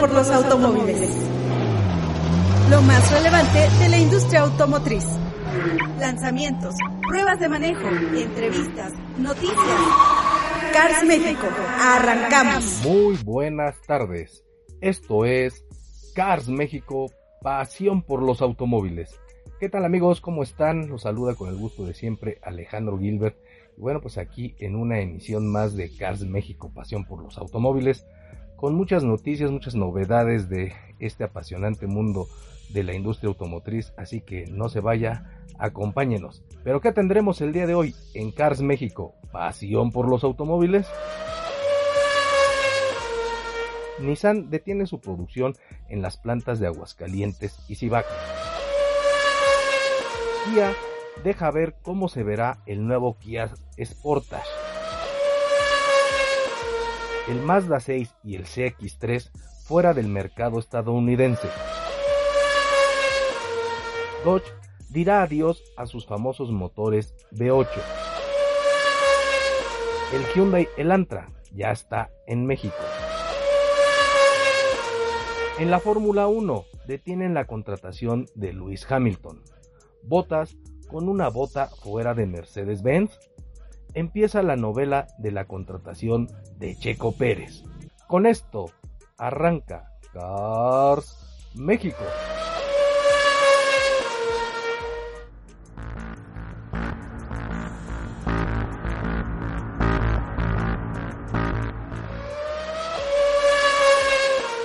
Por los automóviles. Lo más relevante de la industria automotriz. Lanzamientos, pruebas de manejo, entrevistas, noticias. Cars México, arrancamos. Muy buenas tardes. Esto es Cars México, pasión por los automóviles. ¿Qué tal amigos? ¿Cómo están? Los saluda con el gusto de siempre Alejandro Gilbert. Bueno, pues aquí en una emisión más de Cars México, pasión por los automóviles, con muchas noticias, muchas novedades de este apasionante mundo de la industria automotriz, así que no se vaya, acompáñenos. Pero ¿qué tendremos el día de hoy en Cars México? ¿Pasión por los automóviles? Nissan detiene su producción en las plantas de Aguascalientes y Cibac. Kia deja ver cómo se verá el nuevo Kia Sportage. El Mazda 6 y el CX3 fuera del mercado estadounidense. Dodge dirá adiós a sus famosos motores V8. El Hyundai Elantra ya está en México. En la Fórmula 1 detienen la contratación de Lewis Hamilton. Botas con una bota fuera de Mercedes-Benz. Empieza la novela de la contratación de Checo Pérez. Con esto arranca Cars México.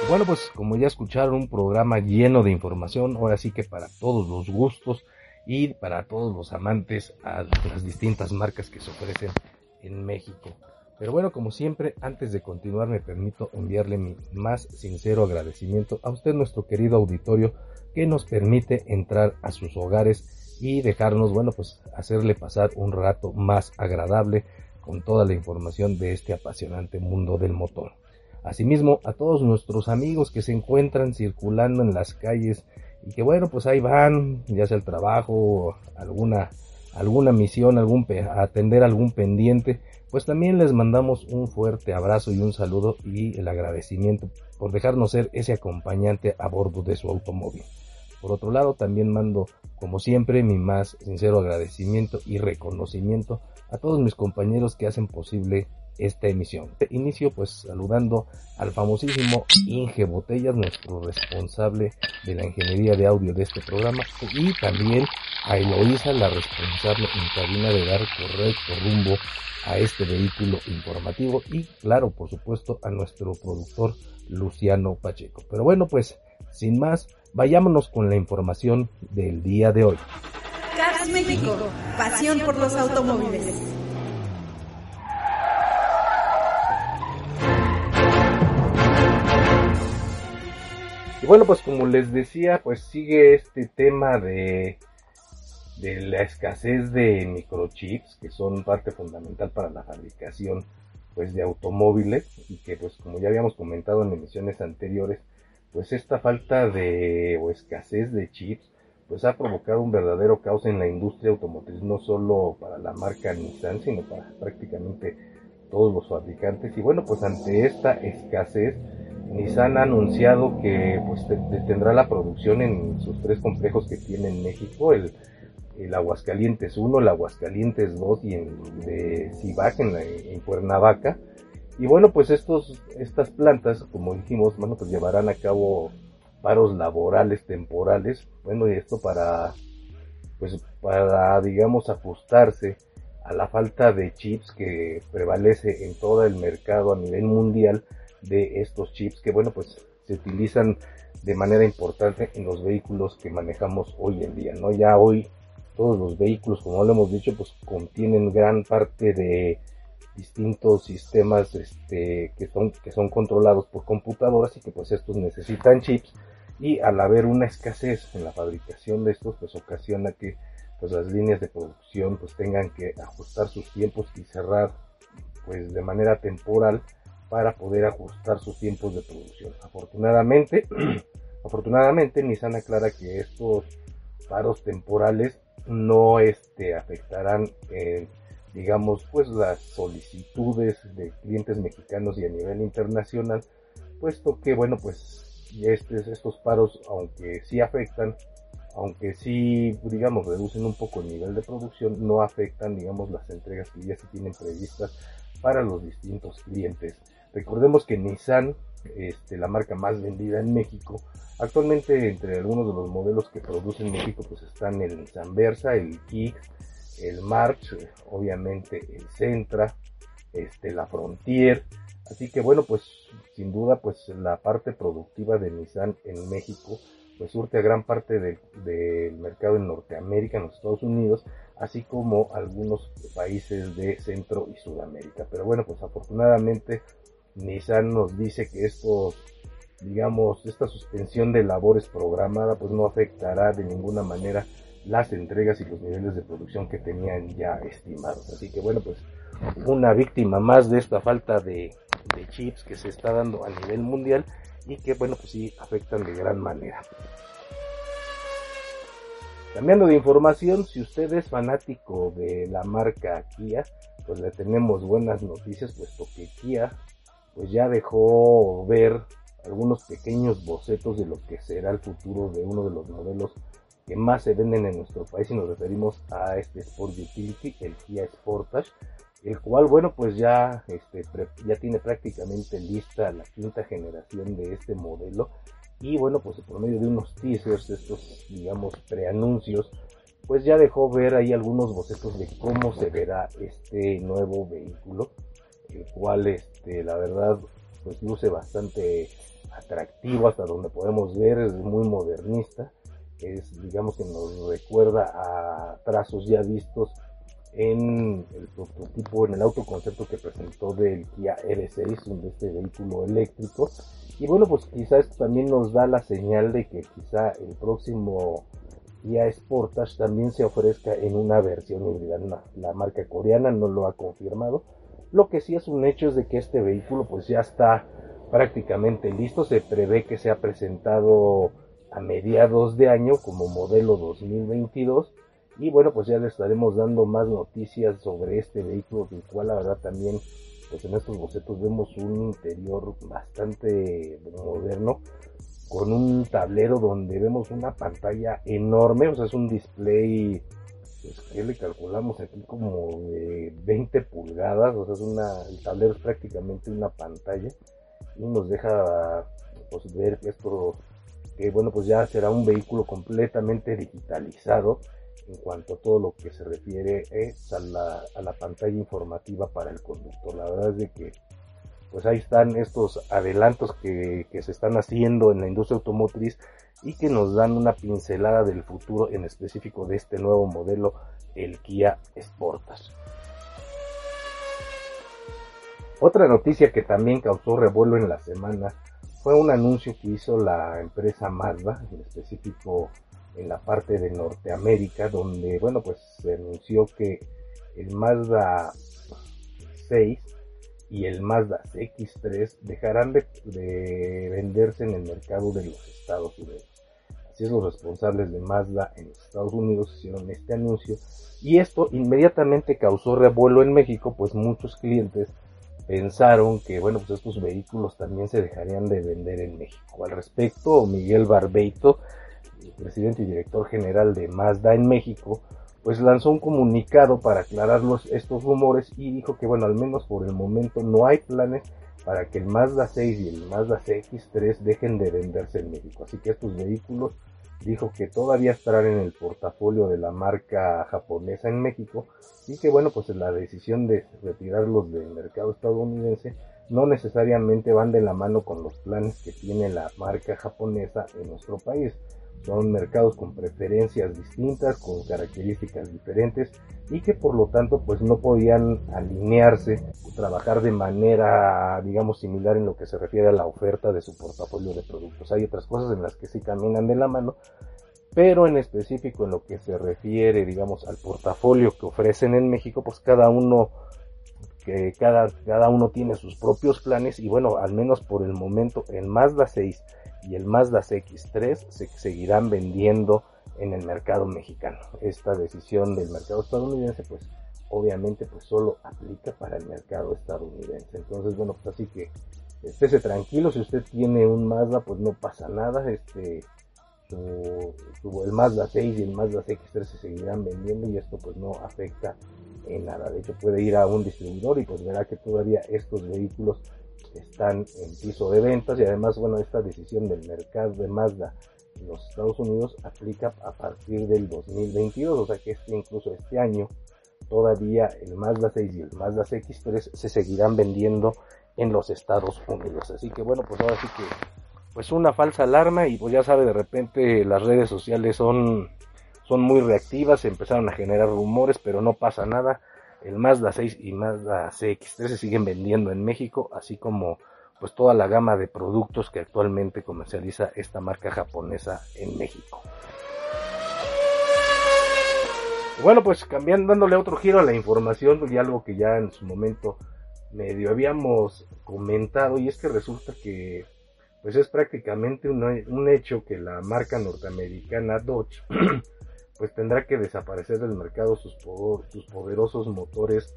Bueno, pues como ya escucharon, un programa lleno de información, ahora sí que para todos los gustos y para todos los amantes a las distintas marcas que se ofrecen en México. Pero bueno, como siempre, antes de continuar me permito enviarle mi más sincero agradecimiento a usted, nuestro querido auditorio, que nos permite entrar a sus hogares y dejarnos, bueno, pues hacerle pasar un rato más agradable con toda la información de este apasionante mundo del motor. Asimismo, a todos nuestros amigos que se encuentran circulando en las calles y que bueno, pues ahí van, ya sea el trabajo, alguna, alguna misión, algún, atender algún pendiente, pues también les mandamos un fuerte abrazo y un saludo y el agradecimiento por dejarnos ser ese acompañante a bordo de su automóvil. Por otro lado, también mando, como siempre, mi más sincero agradecimiento y reconocimiento a todos mis compañeros que hacen posible esta emisión. Inicio pues saludando al famosísimo Inge Botellas, nuestro responsable de la ingeniería de audio de este programa, y también a Eloísa, la responsable en cabina de dar correcto rumbo a este vehículo informativo y claro, por supuesto, a nuestro productor Luciano Pacheco. Pero bueno, pues sin más, vayámonos con la información del día de hoy. Cars México, pasión por los automóviles. Y bueno, pues como les decía, pues sigue este tema de, la escasez de microchips, que son parte fundamental para la fabricación pues de automóviles y que pues como ya habíamos comentado en emisiones anteriores, pues esta falta de o escasez de chips pues ha provocado un verdadero caos en la industria automotriz, no solo para la marca Nissan, sino para prácticamente todos los fabricantes. Y bueno, pues ante esta escasez, Nissan ha anunciado que pues detendrá la producción en sus tres complejos que tiene en México, el, el Aguascalientes 1, el Aguascalientes 2 y en de Cibac en, en, Cuernavaca. Y bueno, pues estos, estas plantas, como dijimos, bueno, pues llevarán a cabo paros laborales temporales. Bueno, y esto para, pues para, digamos, ajustarse a la falta de chips que prevalece en todo el mercado a nivel mundial de estos chips que bueno pues se utilizan de manera importante en los vehículos que manejamos hoy en día no ya hoy todos los vehículos como lo hemos dicho pues contienen gran parte de distintos sistemas este, que son que son controlados por computadoras y que pues estos necesitan chips y al haber una escasez en la fabricación de estos pues ocasiona que pues las líneas de producción pues tengan que ajustar sus tiempos y cerrar pues de manera temporal para poder ajustar sus tiempos de producción. Afortunadamente, afortunadamente Nissan aclara que estos paros temporales no este, afectarán, eh, digamos, pues las solicitudes de clientes mexicanos y a nivel internacional, puesto que, bueno, pues este, estos paros, aunque sí afectan, aunque sí, digamos, reducen un poco el nivel de producción, no afectan, digamos, las entregas que ya se tienen previstas para los distintos clientes. Recordemos que Nissan, este, la marca más vendida en México, actualmente entre algunos de los modelos que produce en México, pues están el Nissan Versa, el Kicks, el March, obviamente el Sentra, este, la Frontier, así que bueno, pues sin duda, pues la parte productiva de Nissan en México, pues surte a gran parte del mercado en Norteamérica, en los Estados Unidos, así como algunos países de Centro y Sudamérica. Pero bueno, pues afortunadamente Nissan nos dice que estos, digamos, esta suspensión de labores programada, pues no afectará de ninguna manera las entregas y los niveles de producción que tenían ya estimados. Así que bueno, pues una víctima más de esta falta de, chips que se está dando a nivel mundial y que bueno, pues sí afectan de gran manera. Cambiando de información, si usted es fanático de la marca Kia, pues le tenemos buenas noticias, puesto que Kia pues ya dejó ver algunos pequeños bocetos de lo que será el futuro de uno de los modelos que más se venden en nuestro país y nos referimos a este Sport Utility, el Kia Sportage, el cual, bueno, pues ya, este, ya tiene prácticamente lista la quinta generación de este modelo. Y bueno, pues por medio de unos teasers, estos, digamos, preanuncios, pues ya dejó ver ahí algunos bocetos de cómo se verá este nuevo vehículo, el cual, este, la verdad, pues luce bastante atractivo hasta donde podemos ver, es muy modernista, es, digamos que nos recuerda a trazos ya vistos en el prototipo, en el autoconcepto que presentó del Kia R6, de este vehículo eléctrico. Y bueno, pues quizá esto también nos da la señal de que quizá el próximo Kia Sportage también se ofrezca en una versión híbrida. la marca coreana no lo ha confirmado. Lo que sí es un hecho es de que este vehículo pues ya está prácticamente listo. Se prevé que sea presentado a mediados de año como modelo 2022 y bueno, pues ya le estaremos dando más noticias sobre este vehículo, del cual la verdad también, pues en estos bocetos vemos un interior bastante moderno, con un tablero donde vemos una pantalla enorme, o sea, es un display, que le calculamos aquí como de 20 pulgadas, o sea, es una, el tablero es prácticamente una pantalla y nos deja pues, ver esto, que bueno, pues ya será un vehículo completamente digitalizado en cuanto a todo lo que se refiere a, la, pantalla informativa para el conductor. La verdad es de que pues ahí están estos adelantos que, se están haciendo en la industria automotriz y que nos dan una pincelada del futuro en específico de este nuevo modelo, el Kia Sportage. Otra noticia que también causó revuelo en la semana fue un anuncio que hizo la empresa Mazda, en específico en la parte de Norteamérica, donde, bueno, pues se anunció que el Mazda 6 y el Mazda CX3 dejarán de, venderse en el mercado de los Estados Unidos. Así es, los responsables de Mazda en los Estados Unidos hicieron este anuncio y esto inmediatamente causó revuelo en México, pues muchos clientes pensaron que, bueno, pues estos vehículos también se dejarían de vender en México. Al respecto, Miguel Barbeito, presidente y director general de Mazda en México, pues lanzó un comunicado para aclarar estos rumores y dijo que bueno, al menos por el momento no hay planes para que el Mazda 6 y el Mazda CX3 dejen de venderse en México. Así que estos vehículos dijo que todavía estarán en el portafolio de la marca japonesa en México y que bueno, pues la decisión de retirarlos del mercado estadounidense no necesariamente van de la mano con los planes que tiene la marca japonesa en nuestro país. Son mercados con preferencias distintas, con características diferentes y que por lo tanto pues no podían alinearse trabajar de manera digamos similar en lo que se refiere a la oferta de su portafolio de productos. Hay otras cosas en las que sí caminan de la mano, pero en específico en lo que se refiere digamos al portafolio que ofrecen en México pues cada uno que cada, cada uno tiene sus propios planes y bueno, al menos por el momento el Mazda 6 y el Mazda CX3 se seguirán vendiendo en el mercado mexicano. Esta decisión del mercado estadounidense, pues obviamente pues solo aplica para el mercado estadounidense. Entonces, bueno, pues así que estése tranquilo, si usted tiene un Mazda, pues no pasa nada, este, el Mazda 6 y el Mazda CX3 se seguirán vendiendo y esto pues no afecta en nada. De hecho puede ir a un distribuidor y pues verá que todavía estos vehículos están en piso de ventas y además bueno esta decisión del mercado de Mazda en los Estados Unidos aplica a partir del 2022, o sea que este, incluso este año todavía el Mazda 6 y el Mazda CX3 se seguirán vendiendo en los Estados Unidos. Así que bueno, pues ahora sí que pues una falsa alarma y pues ya sabe de repente las redes sociales son son muy reactivas, empezaron a generar rumores, pero no pasa nada. El Mazda 6 y Mazda CX3 se siguen vendiendo en México, así como pues toda la gama de productos que actualmente comercializa esta marca japonesa en México. Bueno, pues cambiando, dándole otro giro a la información y algo que ya en su momento medio habíamos comentado y es que resulta que pues es prácticamente un, un hecho que la marca norteamericana Dodge pues tendrá que desaparecer del mercado sus, sus poderosos motores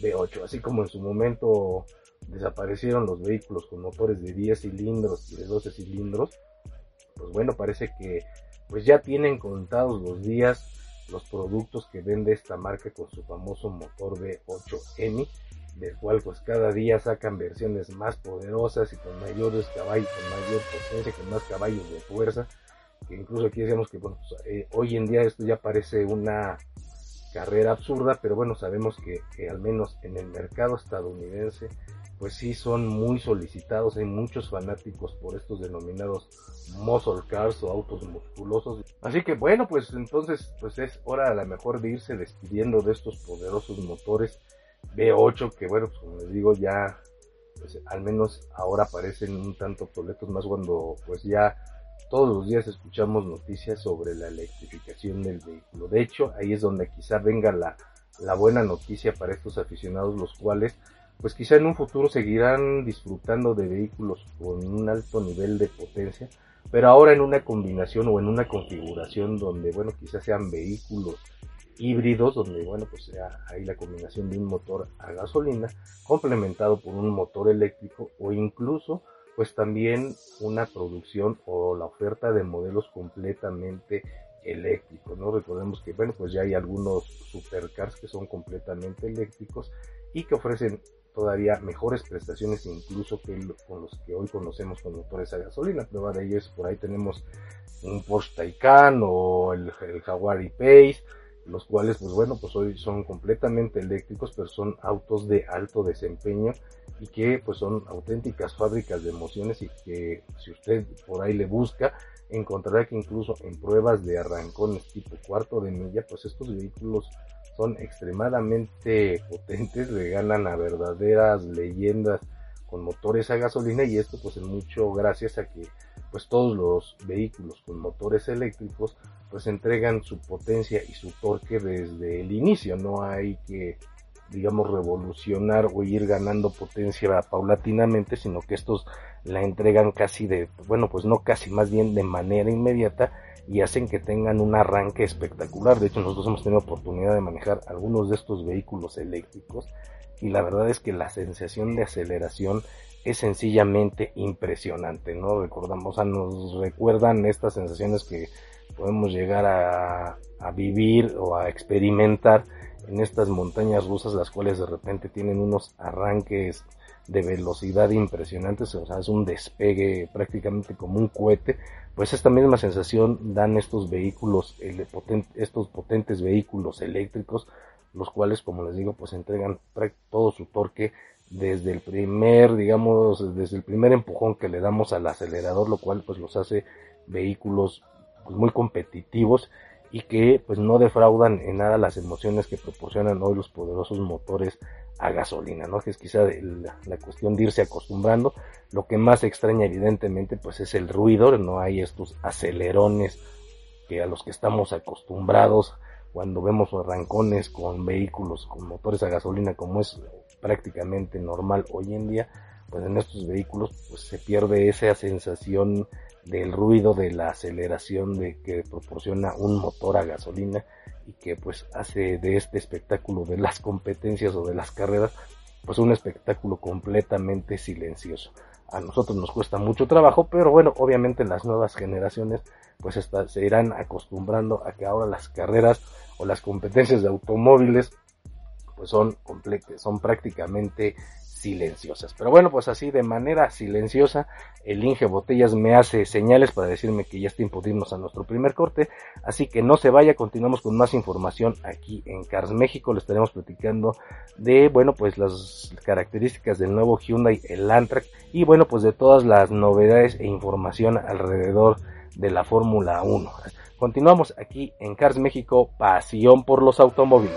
V8, así como en su momento desaparecieron los vehículos con motores de 10 cilindros y de 12 cilindros, pues bueno, parece que pues ya tienen contados los días los productos que vende esta marca con su famoso motor V8M, del cual pues cada día sacan versiones más poderosas y con mayores caballos, con mayor potencia, con más caballos de fuerza, incluso aquí decíamos que bueno, pues, eh, hoy en día esto ya parece una carrera absurda, pero bueno, sabemos que, al menos en el mercado estadounidense pues sí son muy solicitados, hay muchos fanáticos por estos denominados muscle cars o autos musculosos. Así que bueno, pues entonces pues es hora a la mejor de irse despidiendo de estos poderosos motores V8 que bueno, pues como les digo ya pues al menos ahora parecen un tanto obsoletos más cuando pues ya todos los días escuchamos noticias sobre la electrificación del vehículo. De hecho, ahí es donde quizá venga la, la buena noticia para estos aficionados, los cuales pues quizá en un futuro seguirán disfrutando de vehículos con un alto nivel de potencia, pero ahora en una combinación o en una configuración donde, bueno, quizás sean vehículos híbridos, donde, bueno, pues sea ahí la combinación de un motor a gasolina complementado por un motor eléctrico o incluso, pues también una producción o la oferta de modelos completamente eléctricos, ¿no? Recordemos que, bueno, pues ya hay algunos supercars que son completamente eléctricos y que ofrecen todavía mejores prestaciones incluso que con los que hoy conocemos con motores a gasolina. Prueba de ello es por ahí tenemos un Porsche Taycan o el, el Jaguar E-Pace, los cuales pues bueno pues hoy son completamente eléctricos pero son autos de alto desempeño y que pues son auténticas fábricas de emociones y que si usted por ahí le busca encontrará que incluso en pruebas de arrancones tipo cuarto de milla pues estos vehículos son extremadamente potentes, le ganan a verdaderas leyendas con motores a gasolina y esto pues en mucho gracias a que pues todos los vehículos con motores eléctricos pues entregan su potencia y su torque desde el inicio, no hay que digamos revolucionar o ir ganando potencia paulatinamente, sino que estos la entregan casi de, bueno pues no casi, más bien de manera inmediata y hacen que tengan un arranque espectacular. De hecho, nosotros hemos tenido oportunidad de manejar algunos de estos vehículos eléctricos y la verdad es que la sensación de aceleración es sencillamente impresionante, ¿no? Recordamos, o nos recuerdan estas sensaciones que podemos llegar a, a vivir o a experimentar en estas montañas rusas, las cuales de repente tienen unos arranques de velocidad impresionantes, o sea, es un despegue prácticamente como un cohete, pues esta misma sensación dan estos vehículos, estos potentes vehículos eléctricos, los cuales, como les digo, pues entregan todo su torque desde el primer, digamos, desde el primer empujón que le damos al acelerador, lo cual pues los hace vehículos pues, muy competitivos y que pues no defraudan en nada las emociones que proporcionan hoy los poderosos motores a gasolina, ¿no? Que es quizá la, cuestión de irse acostumbrando. Lo que más extraña evidentemente pues es el ruido, no hay estos acelerones que a los que estamos acostumbrados cuando vemos arrancones con vehículos con motores a gasolina como es prácticamente normal hoy en día, pues en estos vehículos pues se pierde esa sensación del ruido de la aceleración de que proporciona un motor a gasolina y que pues hace de este espectáculo de las competencias o de las carreras pues un espectáculo completamente silencioso. a nosotros nos cuesta mucho trabajo, pero bueno, obviamente las nuevas generaciones pues se irán acostumbrando a que ahora las carreras o las competencias de automóviles pues son, son prácticamente silenciosas. Pero bueno, pues así de manera silenciosa, el Inge Botellas me hace señales para decirme que ya está tiempo a nuestro primer corte. Así que no se vaya, continuamos con más información aquí en Cars México. Le estaremos platicando de, bueno, pues las características del nuevo Hyundai Elantra y bueno, pues de todas las novedades e información alrededor de la Fórmula 1. Continuamos aquí en Cars México, pasión por los automóviles.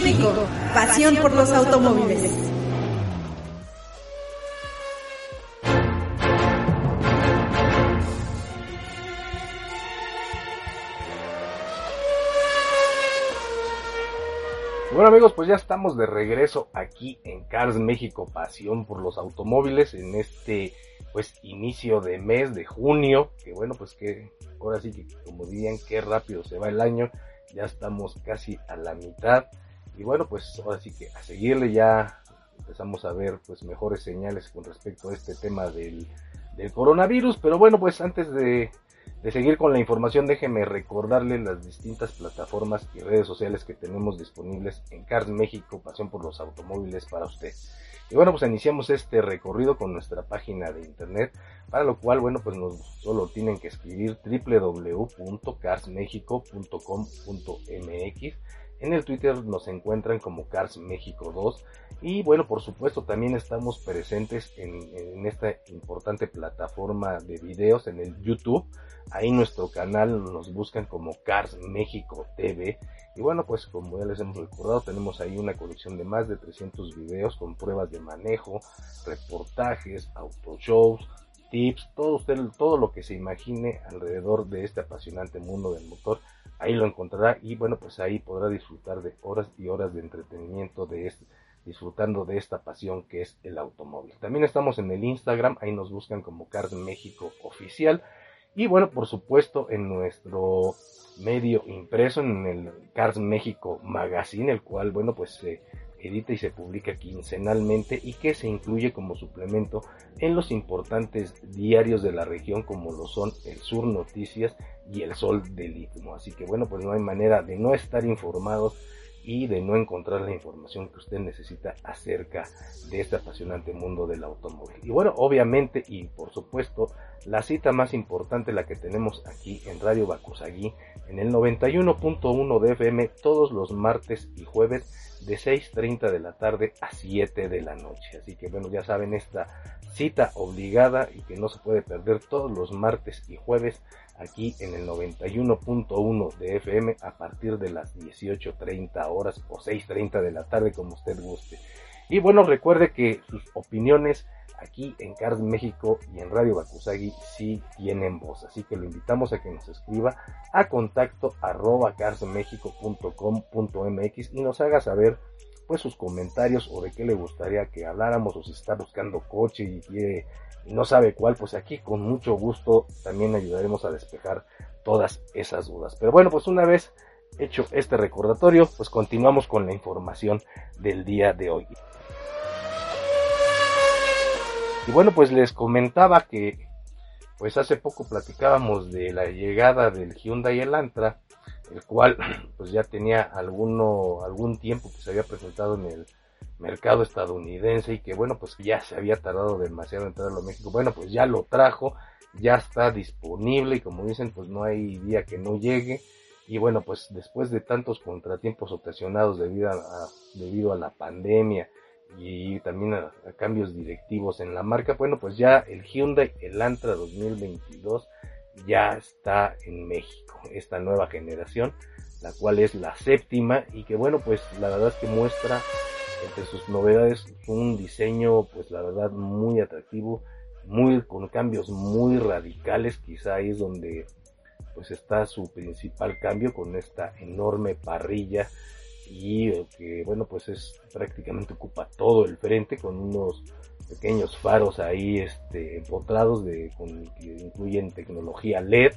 México, pasión por los automóviles. Bueno amigos, pues ya estamos de regreso aquí en Cars México, pasión por los automóviles en este pues inicio de mes de junio, que bueno pues que ahora sí que como dirían qué rápido se va el año ya estamos casi a la mitad y bueno pues ahora sí que a seguirle ya empezamos a ver pues mejores señales con respecto a este tema del, del coronavirus pero bueno pues antes de, de seguir con la información déjeme recordarle las distintas plataformas y redes sociales que tenemos disponibles en Cars México Pasión por los Automóviles para usted y bueno, pues iniciamos este recorrido con nuestra página de internet, para lo cual, bueno, pues nos solo tienen que escribir www.carsmexico.com.mx. En el Twitter nos encuentran como Cars México 2 y bueno, por supuesto también estamos presentes en, esta importante plataforma de videos en el YouTube. Ahí nuestro canal nos buscan como Cars México TV y bueno, pues como ya les hemos recordado, tenemos ahí una colección de más de 300 videos con pruebas de manejo, reportajes, autoshows, tips, todo usted, todo lo que se imagine alrededor de este apasionante mundo del motor, ahí lo encontrará y bueno, pues ahí podrá disfrutar de horas y horas de entretenimiento de este, disfrutando de esta pasión que es el automóvil. También estamos en el Instagram, ahí nos buscan como Cars México Oficial y bueno, por supuesto en nuestro medio impreso en el Cars México Magazine, el cual, bueno, pues se edita y se publica quincenalmente y que se incluye como suplemento en los importantes diarios de la región como lo son el Sur Noticias y el Sol del Istmo. Así que bueno, pues no hay manera de no estar informados y de no encontrar la información que usted necesita acerca de este apasionante mundo del automóvil. Y bueno, obviamente y por supuesto, la cita más importante la que tenemos aquí en Radio Bacusagui en el 91.1 de FM todos los martes y jueves de 6.30 de la tarde a 7 de la noche. Así que bueno, ya saben esta cita obligada y que no se puede perder todos los martes y jueves aquí en el 91.1 de FM a partir de las 18.30 horas o 6.30 de la tarde como usted guste. Y bueno, recuerde que sus opiniones aquí en Cars México y en Radio Bakusagi sí tienen voz. Así que lo invitamos a que nos escriba a contacto arroba carsmexico.com.mx y nos haga saber pues sus comentarios o de qué le gustaría que habláramos o si está buscando coche y quiere no sabe cuál, pues aquí con mucho gusto también ayudaremos a despejar todas esas dudas. Pero bueno, pues una vez hecho este recordatorio, pues continuamos con la información del día de hoy. Y bueno, pues les comentaba que pues hace poco platicábamos de la llegada del Hyundai Elantra, el cual pues ya tenía alguno, algún tiempo que se había presentado en el mercado estadounidense y que bueno pues ya se había tardado demasiado en traerlo a México. Bueno pues ya lo trajo, ya está disponible y como dicen pues no hay día que no llegue. Y bueno pues después de tantos contratiempos ocasionados debido a, debido a la pandemia y también a, cambios directivos en la marca, bueno pues ya el Hyundai Elantra 2022 ya está en México, esta nueva generación la cual es la séptima y que bueno pues la verdad es que muestra entre sus novedades un diseño pues la verdad muy atractivo muy con cambios muy radicales. Quizá ahí es donde pues está su principal cambio con esta enorme parrilla y que bueno pues es prácticamente ocupa todo el frente con unos pequeños faros ahí este empotrados de con, que incluyen tecnología LED.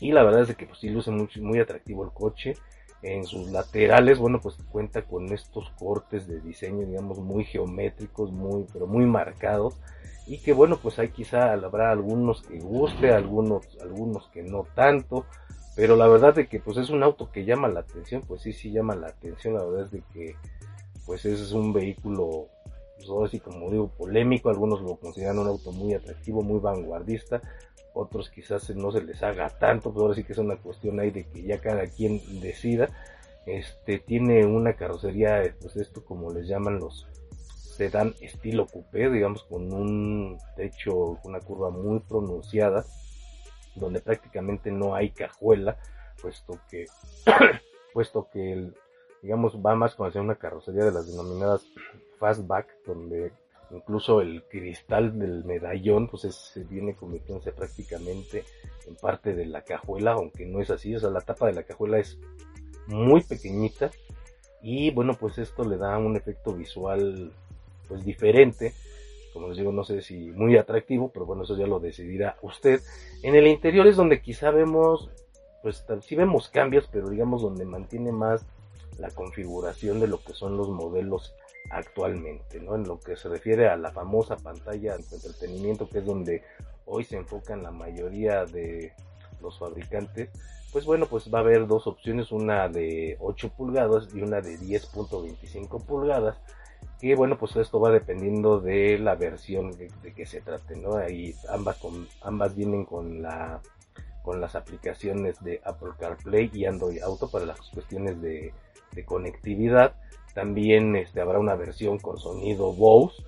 Y la verdad es que pues sí luce muy, muy atractivo el coche. En sus laterales bueno pues cuenta con estos cortes de diseño digamos muy geométricos muy pero muy marcados. Y que bueno pues hay quizá habrá algunos que guste algunos algunos que no tanto pero la verdad de que pues es un auto que llama la atención, pues sí, sí llama la atención, la verdad es de que pues es un vehículo, pues así como digo, polémico, algunos lo consideran un auto muy atractivo, muy vanguardista, otros quizás no se les haga tanto, pues ahora sí que es una cuestión ahí de que ya cada quien decida. Este tiene una carrocería, pues esto como les llaman los sedán estilo coupé, digamos con un techo, una curva muy pronunciada, donde prácticamente no hay cajuela, puesto que, puesto que el, digamos, va más con hacer una carrocería de las denominadas fastback, donde incluso el cristal del medallón, pues se viene convirtiéndose prácticamente en parte de la cajuela, aunque no es así, o sea, la tapa de la cajuela es muy pequeñita y bueno, pues esto le da un efecto visual pues diferente como les digo, no sé si muy atractivo, pero bueno, eso ya lo decidirá usted. En el interior es donde quizá vemos, pues sí vemos cambios, pero digamos donde mantiene más la configuración de lo que son los modelos actualmente, ¿no? En lo que se refiere a la famosa pantalla de entretenimiento, que es donde hoy se enfocan la mayoría de los fabricantes, pues bueno, pues va a haber dos opciones, una de 8 pulgadas y una de 10.25 pulgadas que bueno, pues esto va dependiendo de la versión de, que se trate, ¿no? Ahí ambas, ambas vienen con la con las aplicaciones de Apple CarPlay y Android Auto para las cuestiones de, conectividad. También este, habrá una versión con sonido Bose,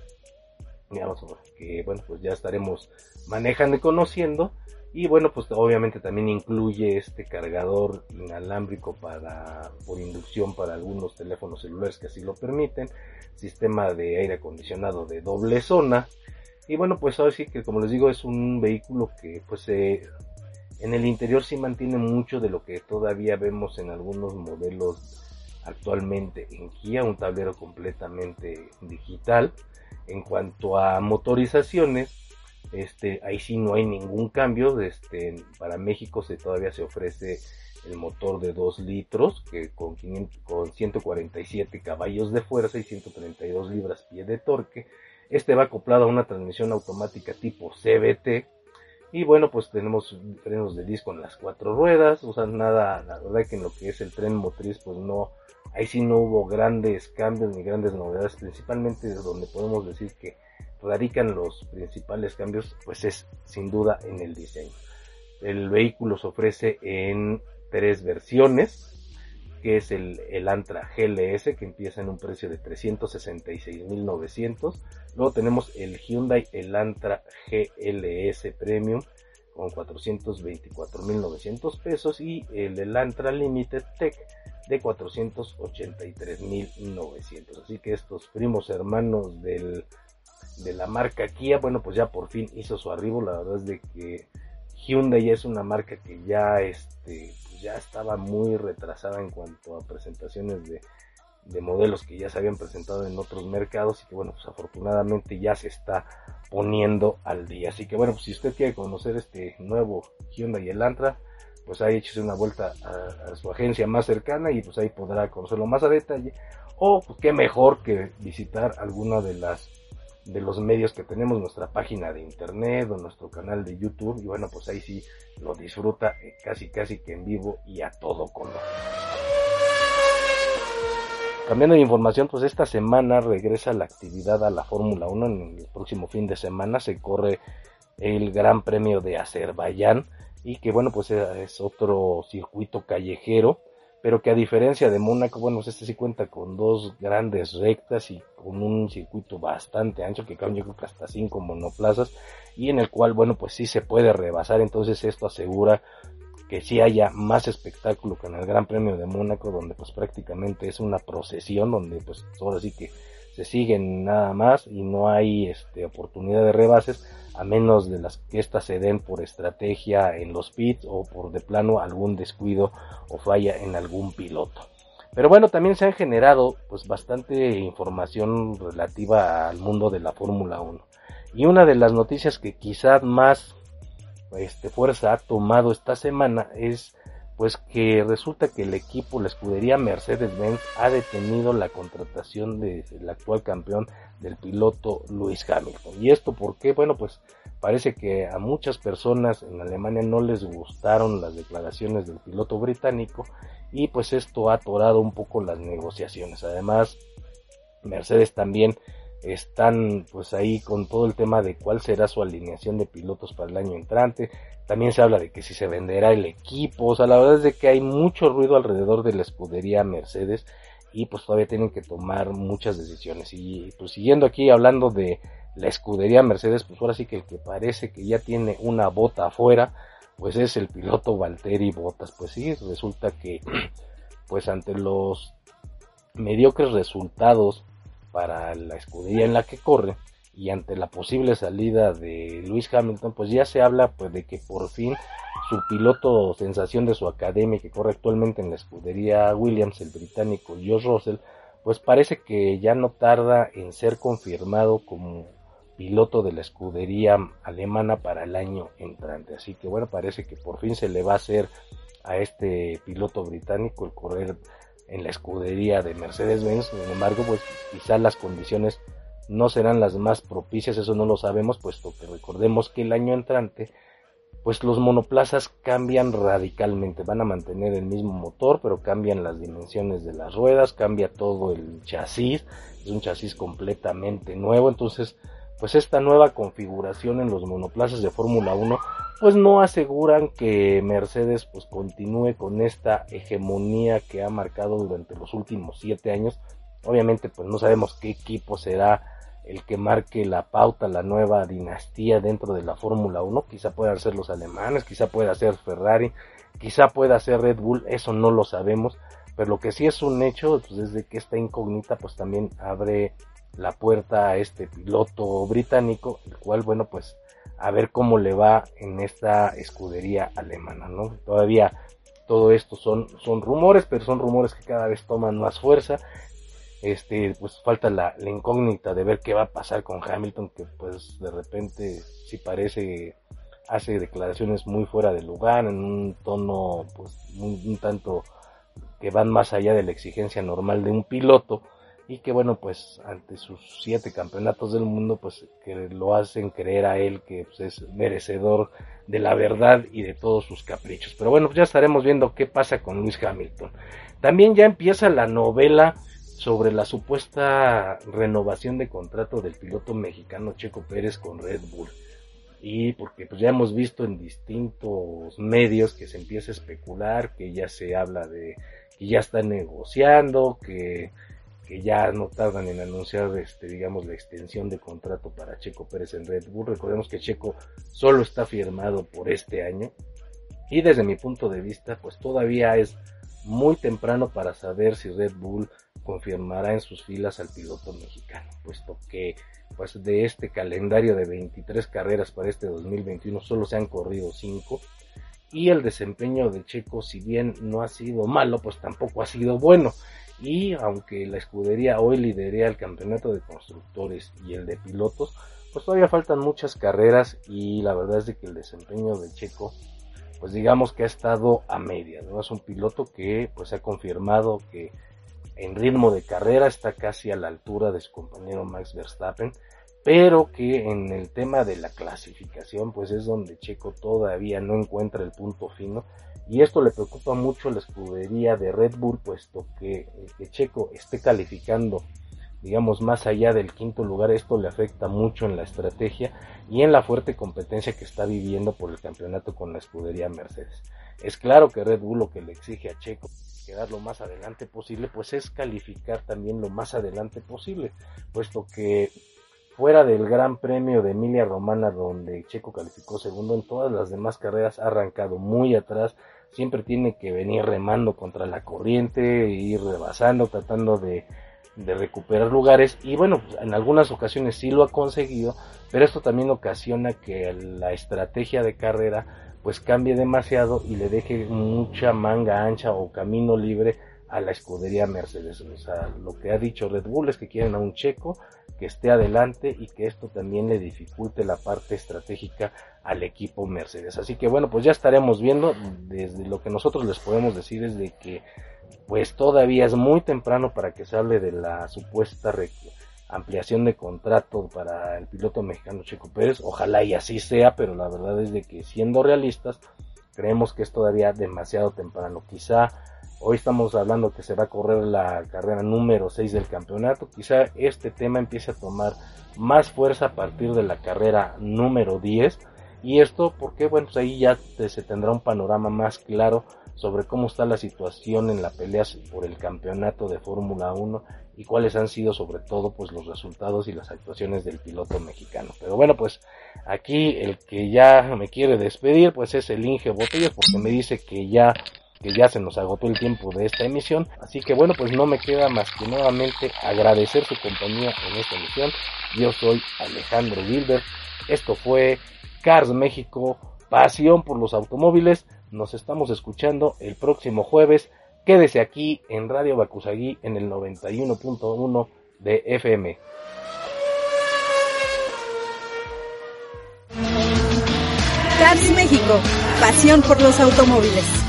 que bueno, pues ya estaremos manejando y conociendo. Y bueno, pues obviamente también incluye este cargador inalámbrico para, por inducción para algunos teléfonos celulares que así lo permiten, sistema de aire acondicionado de doble zona. Y bueno, pues ahora sí que como les digo es un vehículo que pues en el interior sí mantiene mucho de lo que todavía vemos en algunos modelos actualmente en Kia, un tablero completamente digital. En cuanto a motorizaciones, este, ahí sí no hay ningún cambio. Este, para México se todavía se ofrece el motor de 2 litros que con, con 147 caballos de fuerza y 132 libras pie de torque. Este va acoplado a una transmisión automática tipo CBT. Y bueno, pues tenemos frenos de disco en las cuatro ruedas. O sea, nada, la verdad que en lo que es el tren motriz, pues no, ahí sí no hubo grandes cambios ni grandes novedades. Principalmente donde podemos decir que radican los principales cambios, pues es sin duda en el diseño. El vehículo se ofrece en tres versiones, que es el, el Antra GLS, que empieza en un precio de 366.900. Luego tenemos el Hyundai Elantra GLS Premium con 424.900 pesos y el Elantra Limited Tech de 483.900. Así que estos primos hermanos del de la marca Kia, bueno, pues ya por fin hizo su arribo. La verdad es de que Hyundai es una marca que ya, este, pues ya estaba muy retrasada en cuanto a presentaciones de, de modelos que ya se habían presentado en otros mercados y que bueno, pues afortunadamente ya se está poniendo al día. Así que bueno, pues si usted quiere conocer este nuevo Hyundai Elantra, pues ahí échese una vuelta a, a, su agencia más cercana y pues ahí podrá conocerlo más a detalle. O pues qué mejor que visitar alguna de las de los medios que tenemos, nuestra página de internet o nuestro canal de YouTube. Y bueno, pues ahí sí lo disfruta eh, casi casi que en vivo y a todo color. Cambiando de información, pues esta semana regresa la actividad a la Fórmula 1. En el próximo fin de semana se corre el Gran Premio de Azerbaiyán y que bueno, pues es otro circuito callejero pero que a diferencia de Mónaco, bueno, este sí cuenta con dos grandes rectas y con un circuito bastante ancho que caben yo creo que hasta cinco monoplazas y en el cual, bueno, pues sí se puede rebasar, entonces esto asegura que sí haya más espectáculo que en el Gran Premio de Mónaco, donde pues prácticamente es una procesión, donde pues ahora sí que se siguen nada más y no hay este, oportunidad de rebases, a menos de las que éstas se den por estrategia en los pits o por de plano algún descuido o falla en algún piloto. Pero bueno, también se han generado pues bastante información relativa al mundo de la Fórmula 1. Y una de las noticias que quizás más este, fuerza ha tomado esta semana es pues que resulta que el equipo, la escudería Mercedes-Benz, ha detenido la contratación del actual campeón del piloto Lewis Hamilton. ¿Y esto por qué? Bueno, pues parece que a muchas personas en Alemania no les gustaron las declaraciones del piloto británico y pues esto ha atorado un poco las negociaciones. Además, Mercedes también están pues ahí con todo el tema de cuál será su alineación de pilotos para el año entrante. También se habla de que si se venderá el equipo. O sea, la verdad es de que hay mucho ruido alrededor de la escudería Mercedes y pues todavía tienen que tomar muchas decisiones. Y pues siguiendo aquí hablando de la escudería Mercedes, pues ahora sí que el que parece que ya tiene una bota afuera, pues es el piloto Valtteri Bottas. Pues sí, resulta que pues ante los mediocres resultados para la escudería en la que corre y ante la posible salida de Luis Hamilton, pues ya se habla pues de que por fin su piloto sensación de su academia que corre actualmente en la escudería Williams, el británico George Russell, pues parece que ya no tarda en ser confirmado como piloto de la escudería alemana para el año entrante. Así que bueno, parece que por fin se le va a hacer a este piloto británico el correr en la escudería de Mercedes-Benz. Sin embargo, pues quizás las condiciones no serán las más propicias, eso no lo sabemos, puesto que recordemos que el año entrante, pues los monoplazas cambian radicalmente, van a mantener el mismo motor, pero cambian las dimensiones de las ruedas, cambia todo el chasis, es un chasis completamente nuevo, entonces pues esta nueva configuración en los monoplazas de Fórmula 1 pues no aseguran que Mercedes pues continúe con esta hegemonía que ha marcado durante los últimos siete años. Obviamente pues no sabemos qué equipo será el que marque la pauta, la nueva dinastía dentro de la Fórmula 1, quizá pueda ser los alemanes, quizá pueda ser Ferrari, quizá pueda ser Red Bull, eso no lo sabemos, pero lo que sí es un hecho pues, es de que esta incógnita pues también abre la puerta a este piloto británico, el cual, bueno, pues a ver cómo le va en esta escudería alemana, ¿no? Todavía todo esto son, son rumores, pero son rumores que cada vez toman más fuerza. Este, pues falta la, la incógnita de ver qué va a pasar con Hamilton, que pues de repente si parece hace declaraciones muy fuera de lugar, en un tono pues un tanto que van más allá de la exigencia normal de un piloto y que bueno pues ante sus siete campeonatos del mundo pues que lo hacen creer a él que pues, es merecedor de la verdad y de todos sus caprichos. Pero bueno pues ya estaremos viendo qué pasa con Luis Hamilton. También ya empieza la novela sobre la supuesta renovación de contrato del piloto mexicano Checo Pérez con Red Bull y porque pues ya hemos visto en distintos medios que se empieza a especular que ya se habla de que ya está negociando que que ya no tardan en anunciar, este, digamos, la extensión de contrato para Checo Pérez en Red Bull. Recordemos que Checo solo está firmado por este año. Y desde mi punto de vista, pues todavía es muy temprano para saber si Red Bull confirmará en sus filas al piloto mexicano, puesto que pues de este calendario de 23 carreras para este 2021 solo se han corrido 5 y el desempeño de Checo si bien no ha sido malo pues tampoco ha sido bueno. Y aunque la escudería hoy lidera el campeonato de constructores y el de pilotos, pues todavía faltan muchas carreras y la verdad es de que el desempeño de Checo, pues digamos que ha estado a media, ¿no? Es un piloto que pues ha confirmado que en ritmo de carrera está casi a la altura de su compañero Max Verstappen, pero que en el tema de la clasificación pues es donde Checo todavía no encuentra el punto fino y esto le preocupa mucho a la escudería de Red Bull, puesto que, que Checo esté calificando, digamos, más allá del quinto lugar, esto le afecta mucho en la estrategia y en la fuerte competencia que está viviendo por el campeonato con la escudería Mercedes. Es claro que Red Bull lo que le exige a Checo quedar lo más adelante posible, pues es calificar también lo más adelante posible, puesto que fuera del Gran Premio de Emilia Romana donde Checo calificó segundo, en todas las demás carreras ha arrancado muy atrás, siempre tiene que venir remando contra la corriente, ir rebasando, tratando de, de recuperar lugares y bueno, pues, en algunas ocasiones sí lo ha conseguido, pero esto también ocasiona que la estrategia de carrera pues cambie demasiado y le deje mucha manga ancha o camino libre a la escudería Mercedes. O sea, lo que ha dicho Red Bull es que quieren a un checo que esté adelante y que esto también le dificulte la parte estratégica al equipo Mercedes. Así que bueno, pues ya estaremos viendo. Desde lo que nosotros les podemos decir es de que pues todavía es muy temprano para que se hable de la supuesta ampliación de contrato para el piloto mexicano Checo Pérez. Ojalá y así sea, pero la verdad es de que siendo realistas, creemos que es todavía demasiado temprano. Quizá hoy estamos hablando que se va a correr la carrera número 6 del campeonato. Quizá este tema empiece a tomar más fuerza a partir de la carrera número 10. Y esto porque, bueno, pues ahí ya se tendrá un panorama más claro sobre cómo está la situación en la pelea por el campeonato de Fórmula 1 y cuáles han sido sobre todo pues los resultados y las actuaciones del piloto mexicano. Pero bueno, pues aquí el que ya me quiere despedir pues es el Inge Botellas porque me dice que ya que ya se nos agotó el tiempo de esta emisión. Así que bueno, pues no me queda más que nuevamente agradecer su compañía en esta emisión. Yo soy Alejandro Gilbert. Esto fue Cars México, pasión por los automóviles. Nos estamos escuchando el próximo jueves. Quédese aquí en Radio Bacusagui en el 91.1 de FM. Cars México, pasión por los automóviles.